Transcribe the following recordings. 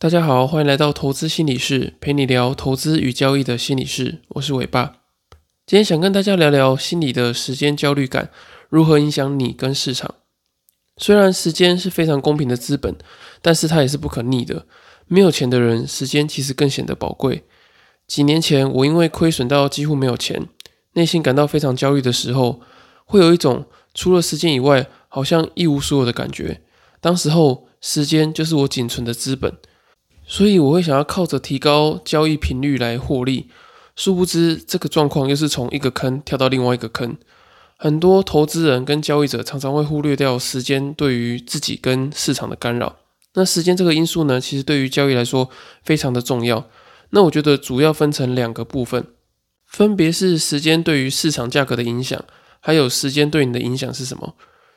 大家好，欢迎来到投资心理室，陪你聊投资与交易的心理室。我是伟爸，今天想跟大家聊聊心理的时间焦虑感如何影响你跟市场。虽然时间是非常公平的资本，但是它也是不可逆的。没有钱的人，时间其实更显得宝贵。几年前，我因为亏损到几乎没有钱，内心感到非常焦虑的时候，会有一种除了时间以外，好像一无所有的感觉。当时候，时间就是我仅存的资本。所以我会想要靠着提高交易频率来获利，殊不知这个状况又是从一个坑跳到另外一个坑。很多投资人跟交易者常常会忽略掉时间对于自己跟市场的干扰。那时间这个因素呢，其实对于交易来说非常的重要。那我觉得主要分成两个部分，分别是时间对于市场价格的影响，还有时间对你的影响是什么。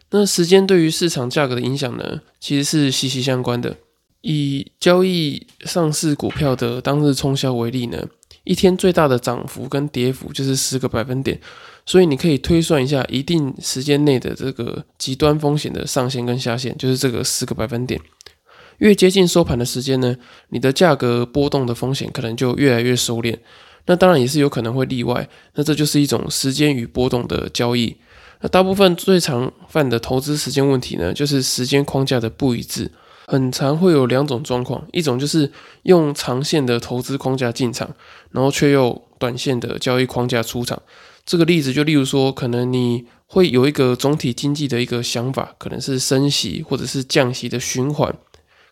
那时间对于市场价格的影响呢，其实是息息相关的。以交易上市股票的当日冲销为例呢，一天最大的涨幅跟跌幅就是十个百分点，所以你可以推算一下一定时间内的这个极端风险的上限跟下限，就是这个十个百分点。越接近收盘的时间呢，你的价格波动的风险可能就越来越收敛。那当然也是有可能会例外，那这就是一种时间与波动的交易。那大部分最常犯的投资时间问题呢，就是时间框架的不一致。很常会有两种状况，一种就是用长线的投资框架进场，然后却又短线的交易框架出场。这个例子就例如说，可能你会有一个总体经济的一个想法，可能是升息或者是降息的循环，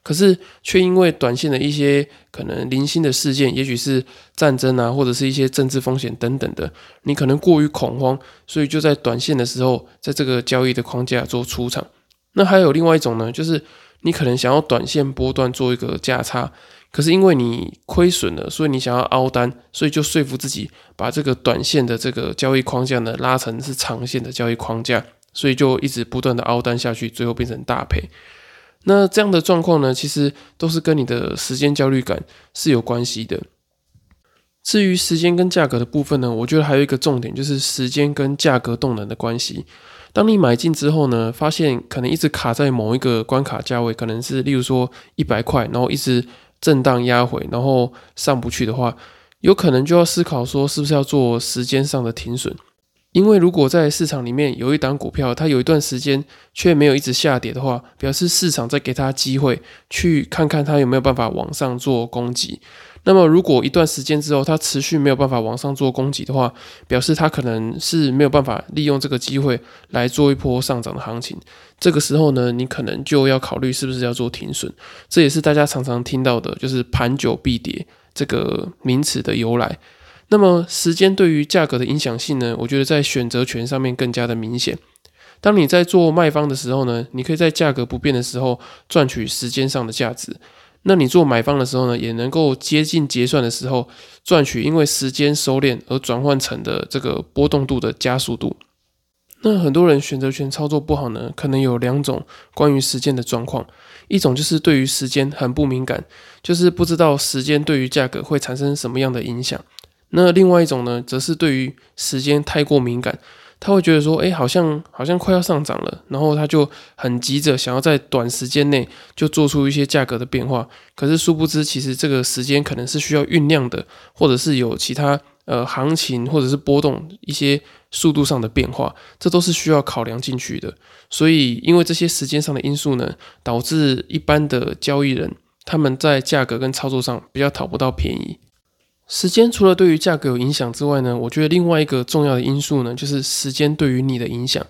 可是却因为短线的一些可能零星的事件，也许是战争啊，或者是一些政治风险等等的，你可能过于恐慌，所以就在短线的时候，在这个交易的框架做出场。那还有另外一种呢，就是。你可能想要短线波段做一个价差，可是因为你亏损了，所以你想要凹单，所以就说服自己把这个短线的这个交易框架呢拉成是长线的交易框架，所以就一直不断的凹单下去，最后变成大赔。那这样的状况呢，其实都是跟你的时间焦虑感是有关系的。至于时间跟价格的部分呢，我觉得还有一个重点就是时间跟价格动能的关系。当你买进之后呢，发现可能一直卡在某一个关卡价位，可能是例如说一百块，然后一直震荡压回，然后上不去的话，有可能就要思考说是不是要做时间上的停损。因为如果在市场里面有一档股票，它有一段时间却没有一直下跌的话，表示市场在给它机会，去看看它有没有办法往上做攻击。那么，如果一段时间之后它持续没有办法往上做攻击的话，表示它可能是没有办法利用这个机会来做一波上涨的行情。这个时候呢，你可能就要考虑是不是要做停损。这也是大家常常听到的，就是“盘久必跌”这个名词的由来。那么，时间对于价格的影响性呢？我觉得在选择权上面更加的明显。当你在做卖方的时候呢，你可以在价格不变的时候赚取时间上的价值。那你做买方的时候呢，也能够接近结算的时候赚取因为时间收敛而转换成的这个波动度的加速度。那很多人选择权操作不好呢，可能有两种关于时间的状况，一种就是对于时间很不敏感，就是不知道时间对于价格会产生什么样的影响。那另外一种呢，则是对于时间太过敏感。他会觉得说，哎，好像好像快要上涨了，然后他就很急着想要在短时间内就做出一些价格的变化。可是殊不知，其实这个时间可能是需要酝酿的，或者是有其他呃行情或者是波动一些速度上的变化，这都是需要考量进去的。所以，因为这些时间上的因素呢，导致一般的交易人他们在价格跟操作上比较讨不到便宜。时间除了对于价格有影响之外呢，我觉得另外一个重要的因素呢，就是时间对于你的影响。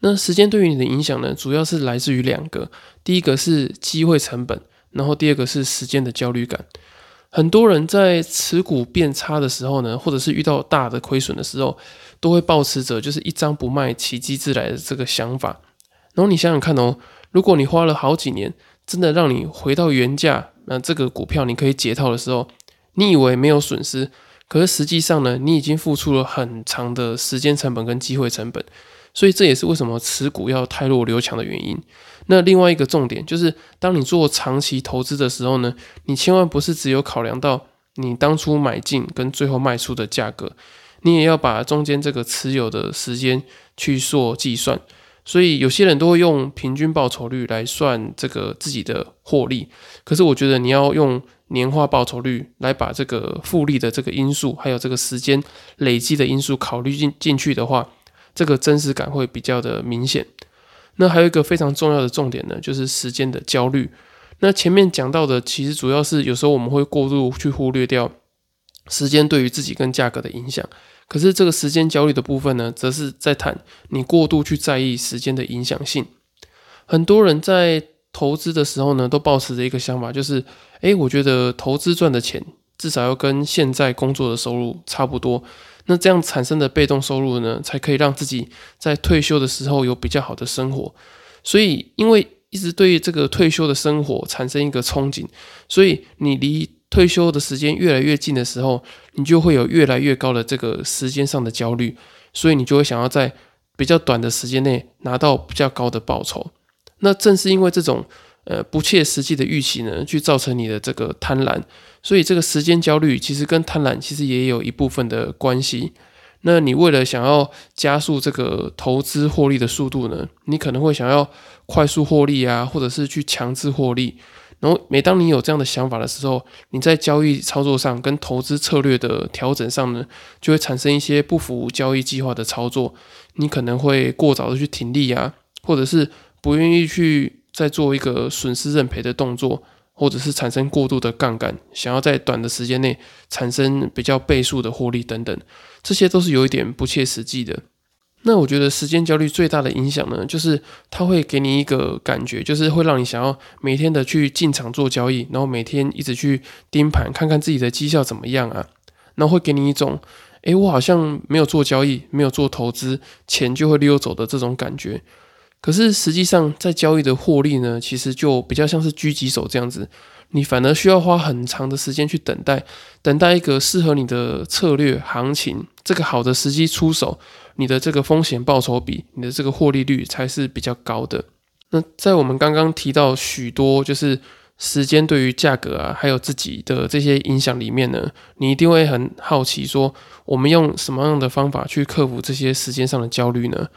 那时间对于你的影响呢，主要是来自于两个，第一个是机会成本，然后第二个是时间的焦虑感。很多人在持股变差的时候呢，或者是遇到大的亏损的时候，都会抱持着就是一张不卖，奇迹自来的这个想法。然后你想想看哦，如果你花了好几年，真的让你回到原价，那这个股票你可以解套的时候。你以为没有损失，可是实际上呢，你已经付出了很长的时间成本跟机会成本，所以这也是为什么持股要太弱留强的原因。那另外一个重点就是，当你做长期投资的时候呢，你千万不是只有考量到你当初买进跟最后卖出的价格，你也要把中间这个持有的时间去做计算。所以有些人都会用平均报酬率来算这个自己的获利。可是我觉得你要用年化报酬率来把这个复利的这个因素，还有这个时间累积的因素考虑进进去的话，这个真实感会比较的明显。那还有一个非常重要的重点呢，就是时间的焦虑。那前面讲到的，其实主要是有时候我们会过度去忽略掉时间对于自己跟价格的影响。可是这个时间焦虑的部分呢，则是在谈你过度去在意时间的影响性。很多人在投资的时候呢，都抱持着一个想法，就是，诶，我觉得投资赚的钱至少要跟现在工作的收入差不多，那这样产生的被动收入呢，才可以让自己在退休的时候有比较好的生活。所以，因为一直对这个退休的生活产生一个憧憬，所以你离退休的时间越来越近的时候，你就会有越来越高的这个时间上的焦虑，所以你就会想要在比较短的时间内拿到比较高的报酬。那正是因为这种呃不切实际的预期呢，去造成你的这个贪婪，所以这个时间焦虑其实跟贪婪其实也有一部分的关系。那你为了想要加速这个投资获利的速度呢，你可能会想要快速获利啊，或者是去强制获利。然后每当你有这样的想法的时候，你在交易操作上跟投资策略的调整上呢，就会产生一些不符交易计划的操作。你可能会过早的去停利啊，或者是不愿意去再做一个损失认赔的动作。或者是产生过度的杠杆，想要在短的时间内产生比较倍数的获利等等，这些都是有一点不切实际的。那我觉得时间焦虑最大的影响呢，就是它会给你一个感觉，就是会让你想要每天的去进场做交易，然后每天一直去盯盘，看看自己的绩效怎么样啊，然后会给你一种，诶，我好像没有做交易，没有做投资，钱就会溜走的这种感觉。可是实际上，在交易的获利呢，其实就比较像是狙击手这样子，你反而需要花很长的时间去等待，等待一个适合你的策略行情，这个好的时机出手，你的这个风险报酬比，你的这个获利率才是比较高的。那在我们刚刚提到许多就是时间对于价格啊，还有自己的这些影响里面呢，你一定会很好奇，说我们用什么样的方法去克服这些时间上的焦虑呢？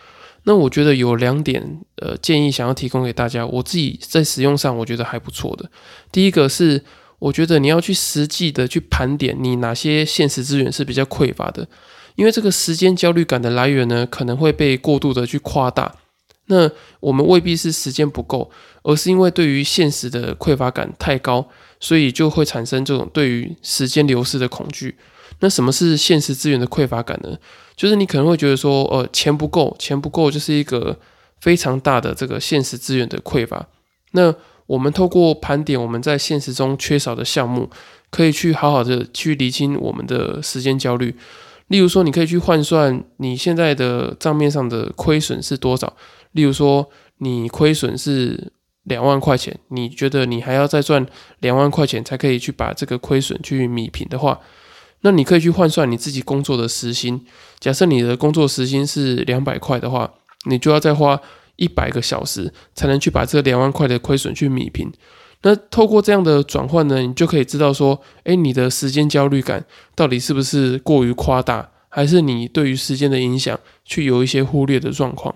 那我觉得有两点呃建议想要提供给大家，我自己在使用上我觉得还不错的。第一个是，我觉得你要去实际的去盘点你哪些现实资源是比较匮乏的，因为这个时间焦虑感的来源呢，可能会被过度的去夸大。那我们未必是时间不够，而是因为对于现实的匮乏感太高，所以就会产生这种对于时间流失的恐惧。那什么是现实资源的匮乏感呢？就是你可能会觉得说，呃，钱不够，钱不够，就是一个非常大的这个现实资源的匮乏。那我们透过盘点我们在现实中缺少的项目，可以去好好的去理清我们的时间焦虑。例如说，你可以去换算你现在的账面上的亏损是多少。例如说，你亏损是两万块钱，你觉得你还要再赚两万块钱才可以去把这个亏损去弥平的话。那你可以去换算你自己工作的时薪，假设你的工作时薪是两百块的话，你就要再花一百个小时才能去把这两万块的亏损去弥平。那透过这样的转换呢，你就可以知道说，诶，你的时间焦虑感到底是不是过于夸大，还是你对于时间的影响去有一些忽略的状况。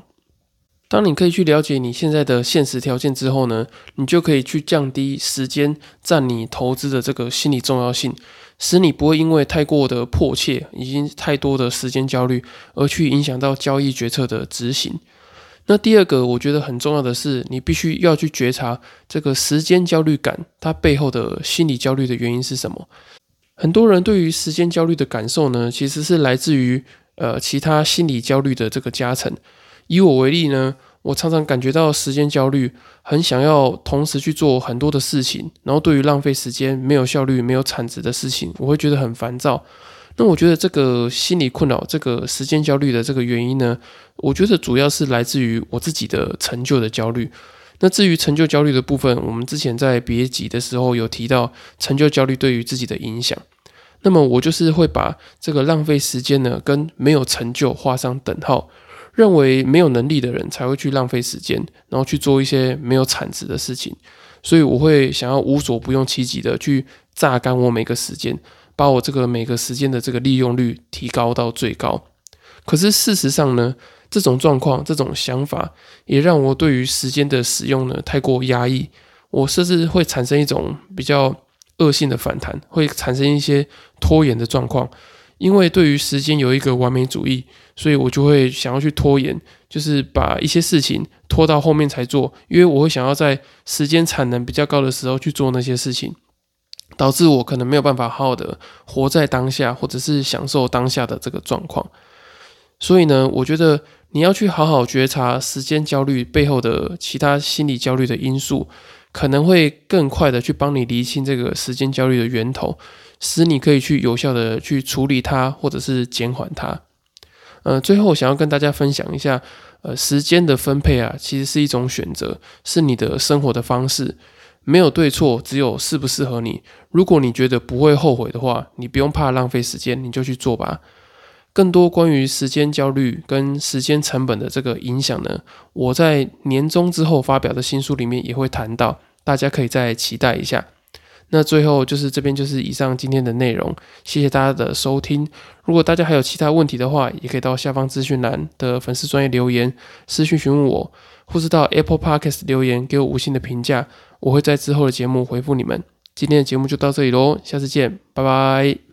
当你可以去了解你现在的现实条件之后呢，你就可以去降低时间占你投资的这个心理重要性。使你不会因为太过的迫切，已经太多的时间焦虑，而去影响到交易决策的执行。那第二个，我觉得很重要的是，你必须要去觉察这个时间焦虑感，它背后的心理焦虑的原因是什么。很多人对于时间焦虑的感受呢，其实是来自于呃其他心理焦虑的这个加成。以我为例呢。我常常感觉到时间焦虑，很想要同时去做很多的事情，然后对于浪费时间、没有效率、没有产值的事情，我会觉得很烦躁。那我觉得这个心理困扰、这个时间焦虑的这个原因呢，我觉得主要是来自于我自己的成就的焦虑。那至于成就焦虑的部分，我们之前在别集的时候有提到成就焦虑对于自己的影响。那么我就是会把这个浪费时间呢，跟没有成就画上等号。认为没有能力的人才会去浪费时间，然后去做一些没有产值的事情，所以我会想要无所不用其极的去榨干我每个时间，把我这个每个时间的这个利用率提高到最高。可是事实上呢，这种状况、这种想法，也让我对于时间的使用呢太过压抑，我甚至会产生一种比较恶性的反弹，会产生一些拖延的状况。因为对于时间有一个完美主义，所以我就会想要去拖延，就是把一些事情拖到后面才做，因为我会想要在时间产能比较高的时候去做那些事情，导致我可能没有办法好好的活在当下，或者是享受当下的这个状况。所以呢，我觉得你要去好好觉察时间焦虑背后的其他心理焦虑的因素，可能会更快的去帮你厘清这个时间焦虑的源头。使你可以去有效的去处理它，或者是减缓它。呃，最后想要跟大家分享一下，呃，时间的分配啊，其实是一种选择，是你的生活的方式，没有对错，只有适不适合你。如果你觉得不会后悔的话，你不用怕浪费时间，你就去做吧。更多关于时间焦虑跟时间成本的这个影响呢，我在年终之后发表的新书里面也会谈到，大家可以再期待一下。那最后就是这边就是以上今天的内容，谢谢大家的收听。如果大家还有其他问题的话，也可以到下方资讯栏的粉丝专业留言私讯询问我，或是到 Apple Podcast 留言给我五星的评价，我会在之后的节目回复你们。今天的节目就到这里喽，下次见，拜拜。